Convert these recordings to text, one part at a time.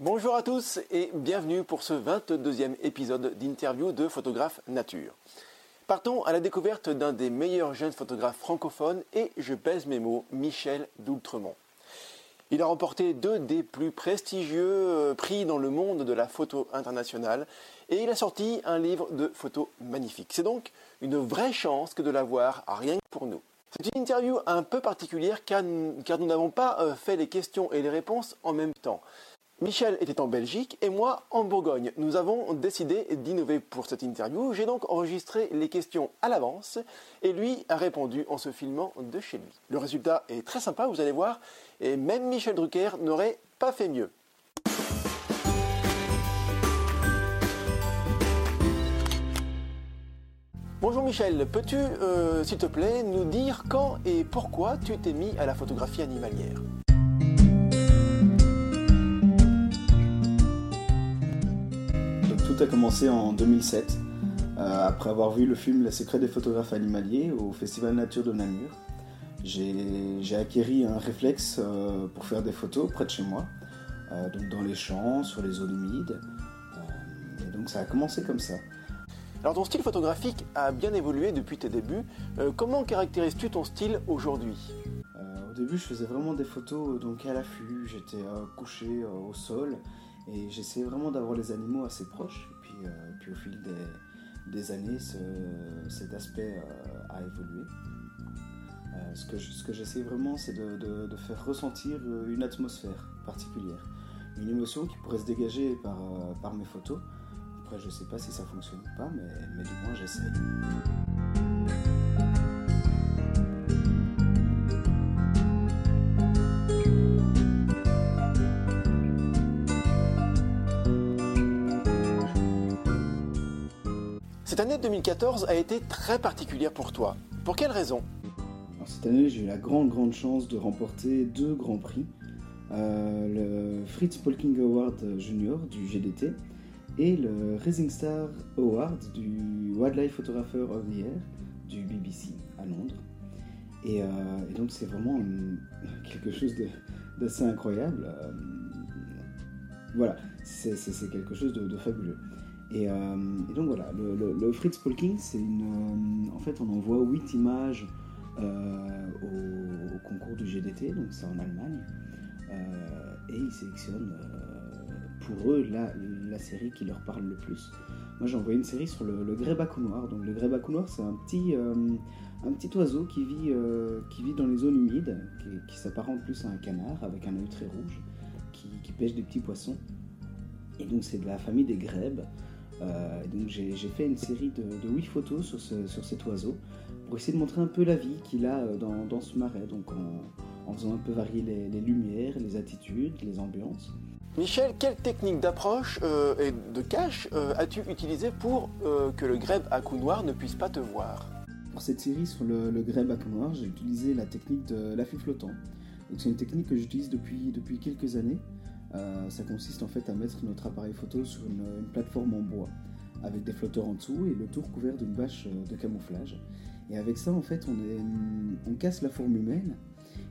Bonjour à tous et bienvenue pour ce 22e épisode d'interview de Photographe Nature. Partons à la découverte d'un des meilleurs jeunes photographes francophones et je pèse mes mots, Michel Doultremont. Il a remporté deux des plus prestigieux euh, prix dans le monde de la photo internationale et il a sorti un livre de photos magnifique. C'est donc une vraie chance que de l'avoir, rien que pour nous. C'est une interview un peu particulière car, nous n'avons pas euh, fait les questions et les réponses en même temps. Michel était en Belgique et moi en Bourgogne. Nous avons décidé d'innover pour cette interview. J'ai donc enregistré les questions à l'avance et lui a répondu en se filmant de chez lui. Le résultat est très sympa, vous allez voir, et même Michel Drucker n'aurait pas fait mieux. Bonjour Michel, peux-tu, euh, s'il te plaît, nous dire quand et pourquoi tu t'es mis à la photographie animalière? Tout a commencé en 2007, euh, après avoir vu le film Les secrets des photographes animaliers au Festival Nature de Namur. J'ai acquéri un réflexe euh, pour faire des photos près de chez moi, euh, donc dans les champs, sur les zones humides. et donc ça a commencé comme ça. Alors ton style photographique a bien évolué depuis tes débuts. comment caractérises-tu ton style aujourd'hui? Au début, je faisais vraiment des photos donc à l'affût. J'étais couché au sol et j'essayais vraiment d'avoir les animaux assez proches. Et puis, euh, puis au fil des, années, cet aspect euh, a évolué. Euh, ce que, j'essaie vraiment, c'est de, faire ressentir une atmosphère particulière, une émotion qui pourrait se dégager par, par mes photos. Après, je ne sais pas si ça fonctionne ou pas, mais, mais du moins, j'essaie. Cette année 2014 a été très particulière pour toi. Pour quelle raison? Cette année, j'ai eu la grande, grande chance de remporter deux grands prix. Euh, le Fritz Polking Award Junior du GDT et le Rising Star Award du Wildlife Photographer of the Year du BBC à Londres. Et, euh, donc c'est vraiment quelque chose d'assez incroyable. Euh, voilà, c'est quelque chose de fabuleux. Euh, et, donc voilà, le, Fritz Polking, c'est une. Euh, en fait, on envoie 8 images euh, au, concours du GDT, donc c'est en Allemagne. et ils sélectionnent pour eux la, série qui leur parle le plus. Moi, j'ai envoyé une série sur le, le grébacou noir. Donc, le grébacou noir, c'est un petit, un petit oiseau qui vit, qui vit dans les zones humides, qui, s'apparente plus à un canard avec un œil très rouge, qui, pêche des petits poissons. Et donc, c'est de la famille des grèbes. Euh, donc j'ai fait une série de, de 8 photos sur, sur, cet oiseau pour essayer de montrer un peu la vie qu'il a euh, dans, dans, ce marais, donc en, faisant un peu varier les, lumières, les attitudes, les ambiances. Michel, quelle technique d'approche euh, et de cache as-tu utilisé pour que le grèbe à cou noir ne puisse pas te voir? Pour cette série sur le, le grèbe à cou noir, j'ai utilisé la technique de l'affût flottant. C'est une technique que j'utilise depuis, depuis quelques années ça consiste en fait à mettre notre appareil photo sur une, plateforme en bois avec des flotteurs en dessous et le tour couvert d'une bâche euh, de camouflage. Et avec ça, en fait, on, casse la forme humaine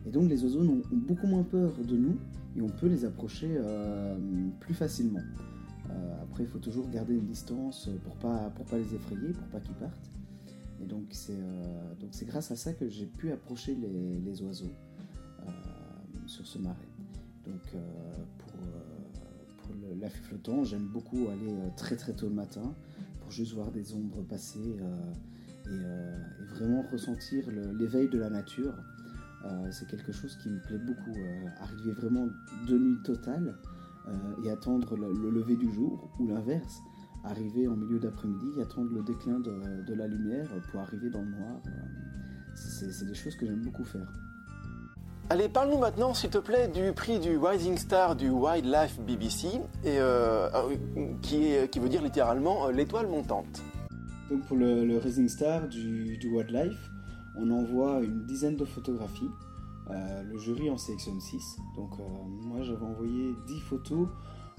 et donc les oiseaux ont, beaucoup moins peur de nous et on peut les approcher euh, plus facilement. après, il faut toujours garder une distance pour pas pour pas les effrayer, pour pas qu'ils partent. Et donc c'est c'est grâce à ça que j'ai pu approcher les, les oiseaux sur ce marais. Donc l'affût flottant, j'aime beaucoup aller euh, très très tôt le matin pour juste voir des ombres passer et, vraiment ressentir l'éveil de la nature. c'est quelque chose qui me plaît beaucoup. arriver vraiment de nuit totale et attendre le, lever du jour ou l'inverse. Arriver en milieu d'après-midi, attendre le déclin de, la lumière pour arriver dans le noir. c'est des choses que j'aime beaucoup faire. Allez, parle-nous maintenant, s'il te plaît, du prix du Rising Star du Wildlife BBC, et, euh, euh, qui, veut dire littéralement euh, l'étoile montante. Donc pour le, Rising Star du, Wildlife, on envoie une dizaine de photographies. le jury en sélectionne 6. Donc moi j'avais envoyé 10 photos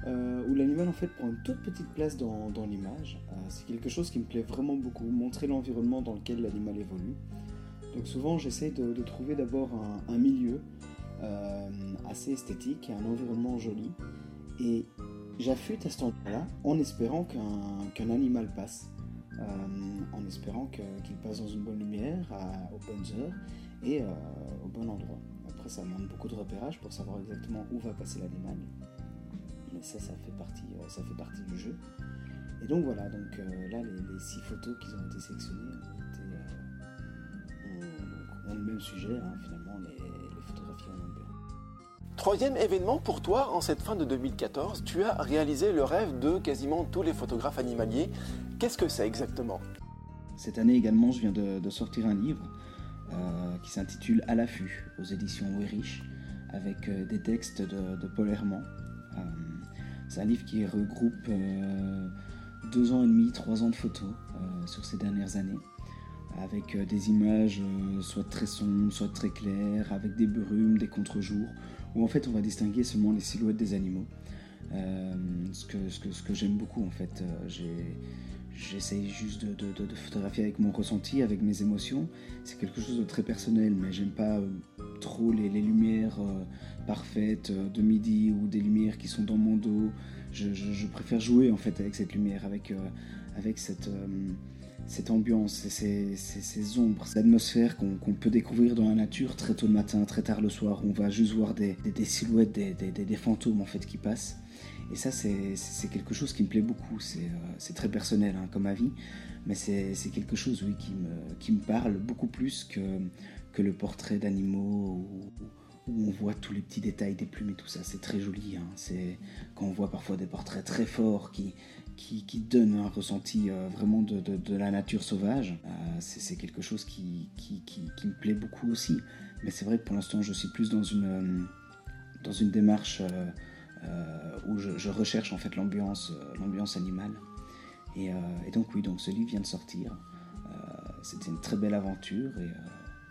où l'animal en fait prend une toute petite place dans, l'image. c'est quelque chose qui me plaît vraiment beaucoup, montrer l'environnement dans lequel l'animal évolue. Donc souvent j'essaie de, trouver d'abord un, milieu euh, assez esthétique et un environnement joli. Et j'affûte à cet endroit-là en espérant qu'un animal passe, euh, en espérant qu'il passe dans une bonne lumière, aux bonnes heures et euh, au bon endroit. Après, ça demande beaucoup de repérage pour savoir exactement où va passer l'animal. Mais ça, ça fait partie, ça fait partie du jeu. Et donc voilà, donc là, les, six photos qui ont été sélectionnées même sujet, hein, finalement, les, les photographies en longueur. Troisième événement pour toi, en cette fin de 2014, tu as réalisé le rêve de quasiment tous les photographes animaliers. Qu'est-ce que c'est exactement? Cette année également, je viens de, sortir un livre euh, qui s'intitule À l'affût aux éditions Werich avec euh, des textes de, Paul Herman. Euh, c'est un livre qui regroupe deux ans et demi, trois ans de photos sur ces dernières années avec des images soit très sombres, soit très claires, avec des brumes, des contre-jours, où en fait on va distinguer seulement les silhouettes des animaux. Euh, ce que, ce que, ce que j'aime beaucoup en fait. Euh, j'essaye juste de, photographier avec mon ressenti, avec mes émotions. C'est quelque chose de très personnel, mais j'aime pas euh, trop les, les lumières parfaites de midi ou des lumières qui sont dans mon dos. Je, je, préfère jouer en fait avec cette lumière, avec, avec cette cette ambiance, ces, ces, ombres, cette atmosphère qu'on peut découvrir dans la nature très tôt le matin, très tard le soir, on va juste voir des, silhouettes, des, fantômes en fait qui passent. Et ça, c'est quelque chose qui me plaît beaucoup. C'est euh, très personnel hein, comme avis, mais c'est quelque chose oui, qui, me, qui me parle beaucoup plus que, que le portrait d'animaux où on voit tous les petits détails des plumes et tout ça. C'est très joli. Hein. C'est quand on voit parfois des portraits très forts qui, qui, donnent un ressenti euh, vraiment de, la nature sauvage. Euh, c'est quelque chose qui, me plaît beaucoup aussi. Mais c'est vrai que pour l'instant, je suis plus dans une, euh, dans une démarche où je, recherche en fait l'ambiance l'ambiance animale. Et, donc oui, donc ce livre vient de sortir. C'était une très belle aventure et,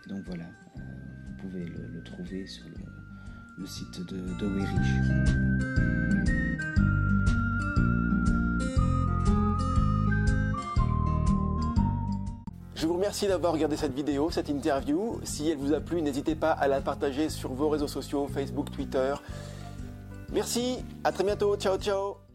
donc voilà vous pouvez le, trouver sur le, site de, de Je vous remercie d'avoir regardé cette vidéo, cette interview. Si elle vous a plu, n'hésitez pas à la partager sur vos réseaux sociaux, Facebook, Twitter. Merci, à très bientôt, ciao ciao